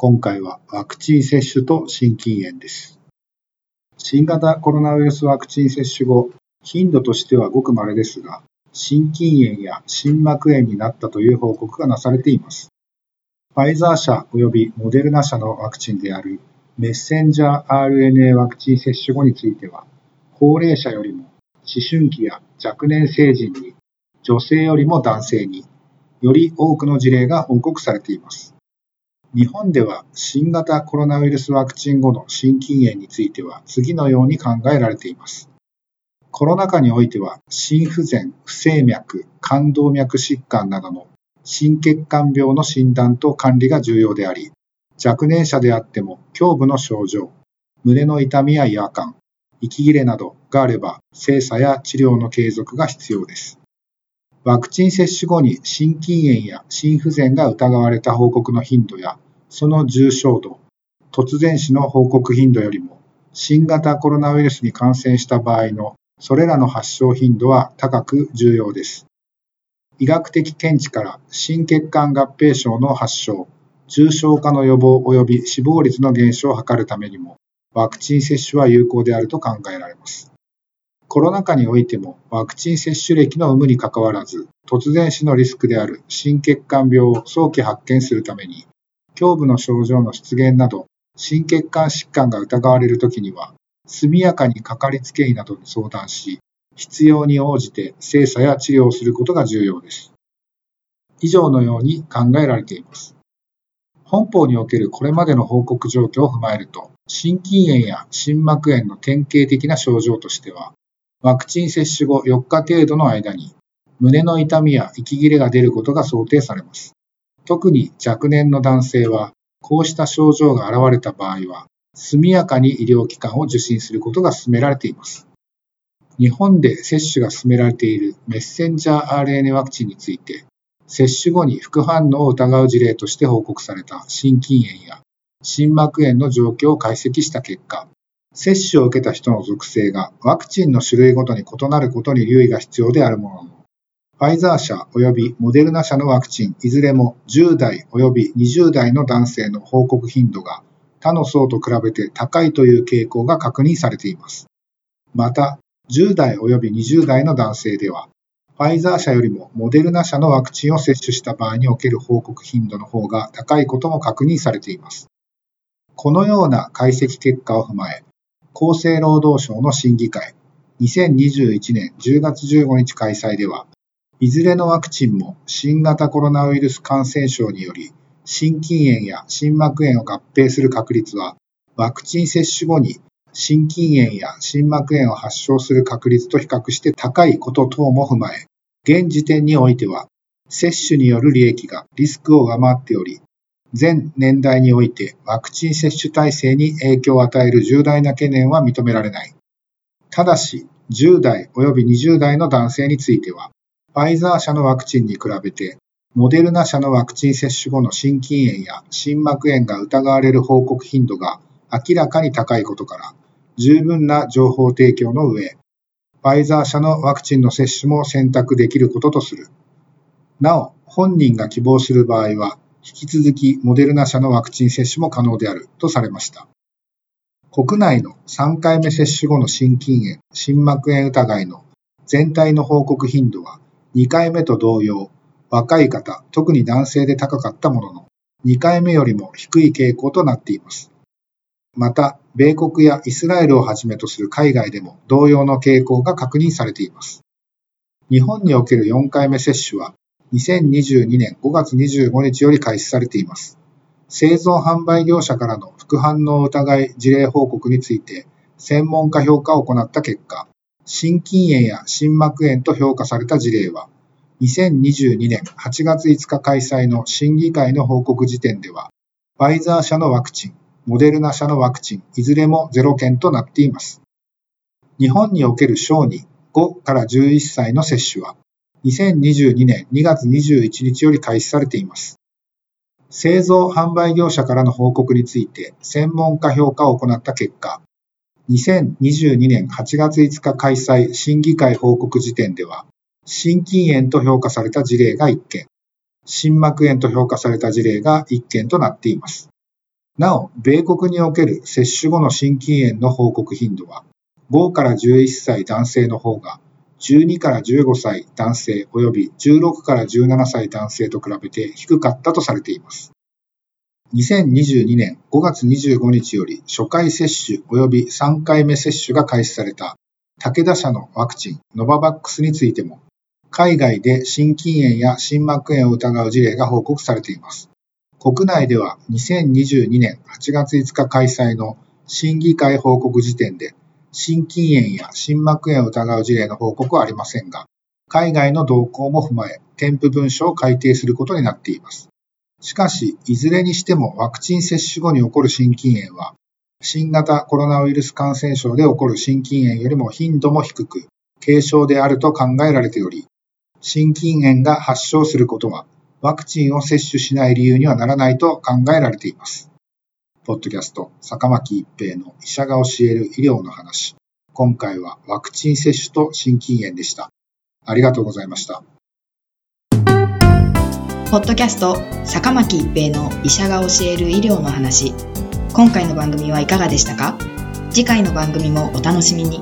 今回はワクチン接種と心筋炎です。新型コロナウイルスワクチン接種後、頻度としてはごく稀ですが、心筋炎や心膜炎になったという報告がなされています。ファイザー社及びモデルナ社のワクチンであるメッセンジャー RNA ワクチン接種後については、高齢者よりも思春期や若年成人に女性よりも男性により多くの事例が報告されています。日本では新型コロナウイルスワクチン後の心筋炎については次のように考えられています。コロナ禍においては心不全、不整脈、冠動脈疾患などの心血管病の診断と管理が重要であり、若年者であっても胸部の症状、胸の痛みや違和感、息切れなどがあれば精査や治療の継続が必要です。ワクチン接種後に心筋炎や心不全が疑われた報告の頻度や、その重症度、突然死の報告頻度よりも、新型コロナウイルスに感染した場合のそれらの発症頻度は高く重要です。医学的見地から心血管合併症の発症、重症化の予防及び死亡率の減少を図るためにも、ワクチン接種は有効であると考えられます。コロナ禍においてもワクチン接種歴の有無にかかわらず、突然死のリスクである心血管病を早期発見するために、胸部の症状の出現など、心血管疾患が疑われるときには、速やかにかかりつけ医などに相談し、必要に応じて精査や治療をすることが重要です。以上のように考えられています。本法におけるこれまでの報告状況を踏まえると、心筋炎や心膜炎の典型的な症状としては、ワクチン接種後4日程度の間に胸の痛みや息切れが出ることが想定されます。特に若年の男性は、こうした症状が現れた場合は、速やかに医療機関を受診することが勧められています。日本で接種が進められているメッセンジャー RNA ワクチンについて、接種後に副反応を疑う事例として報告された心筋炎や心膜炎の状況を解析した結果、接種を受けた人の属性がワクチンの種類ごとに異なることに留意が必要であるものの、ファイザー社及びモデルナ社のワクチンいずれも10代及び20代の男性の報告頻度が他の層と比べて高いという傾向が確認されています。また、10代及び20代の男性では、ファイザー社よりもモデルナ社のワクチンを接種した場合における報告頻度の方が高いことも確認されています。このような解析結果を踏まえ、厚生労働省の審議会、2021年10月15日開催では、いずれのワクチンも新型コロナウイルス感染症により、心筋炎や心膜炎を合併する確率は、ワクチン接種後に心筋炎や心膜炎を発症する確率と比較して高いこと等も踏まえ、現時点においては、接種による利益がリスクを上回っており、全年代においてワクチン接種体制に影響を与える重大な懸念は認められない。ただし、10代及び20代の男性については、ファイザー社のワクチンに比べて、モデルナ社のワクチン接種後の心筋炎や心膜炎が疑われる報告頻度が明らかに高いことから、十分な情報提供の上、ファイザー社のワクチンの接種も選択できることとする。なお、本人が希望する場合は、引き続きモデルナ社のワクチン接種も可能であるとされました。国内の3回目接種後の心筋炎、心膜炎疑いの全体の報告頻度は2回目と同様、若い方、特に男性で高かったものの、2回目よりも低い傾向となっています。また、米国やイスラエルをはじめとする海外でも同様の傾向が確認されています。日本における4回目接種は2022年5月25日より開始されています。製造販売業者からの副反応疑い事例報告について、専門家評価を行った結果、心筋炎や心膜炎と評価された事例は、2022年8月5日開催の審議会の報告時点では、ファイザー社のワクチン、モデルナ社のワクチン、いずれもゼロ件となっています。日本における小児5から11歳の接種は、2022年2月21日より開始されています。製造販売業者からの報告について専門家評価を行った結果、2022年8月5日開催審議会報告時点では、心筋炎と評価された事例が1件、心膜炎と評価された事例が1件となっています。なお、米国における接種後の心筋炎の報告頻度は、5から11歳男性の方が、12から15歳男性及び16から17歳男性と比べて低かったとされています。2022年5月25日より初回接種及び3回目接種が開始された武田社のワクチンノババックスについても海外で心筋炎や心膜炎を疑う事例が報告されています。国内では2022年8月5日開催の審議会報告時点で心筋炎や心膜炎を疑う事例の報告はありませんが、海外の動向も踏まえ、添付文書を改定することになっています。しかし、いずれにしてもワクチン接種後に起こる心筋炎は、新型コロナウイルス感染症で起こる心筋炎よりも頻度も低く、軽症であると考えられており、心筋炎が発症することは、ワクチンを接種しない理由にはならないと考えられています。ポッドキャスト、坂巻一平の医者が教える医療の話。今回はワクチン接種と心筋炎でした。ありがとうございました。ポッドキャスト、坂巻一平の医者が教える医療の話。今回の番組はいかがでしたか？次回の番組もお楽しみに。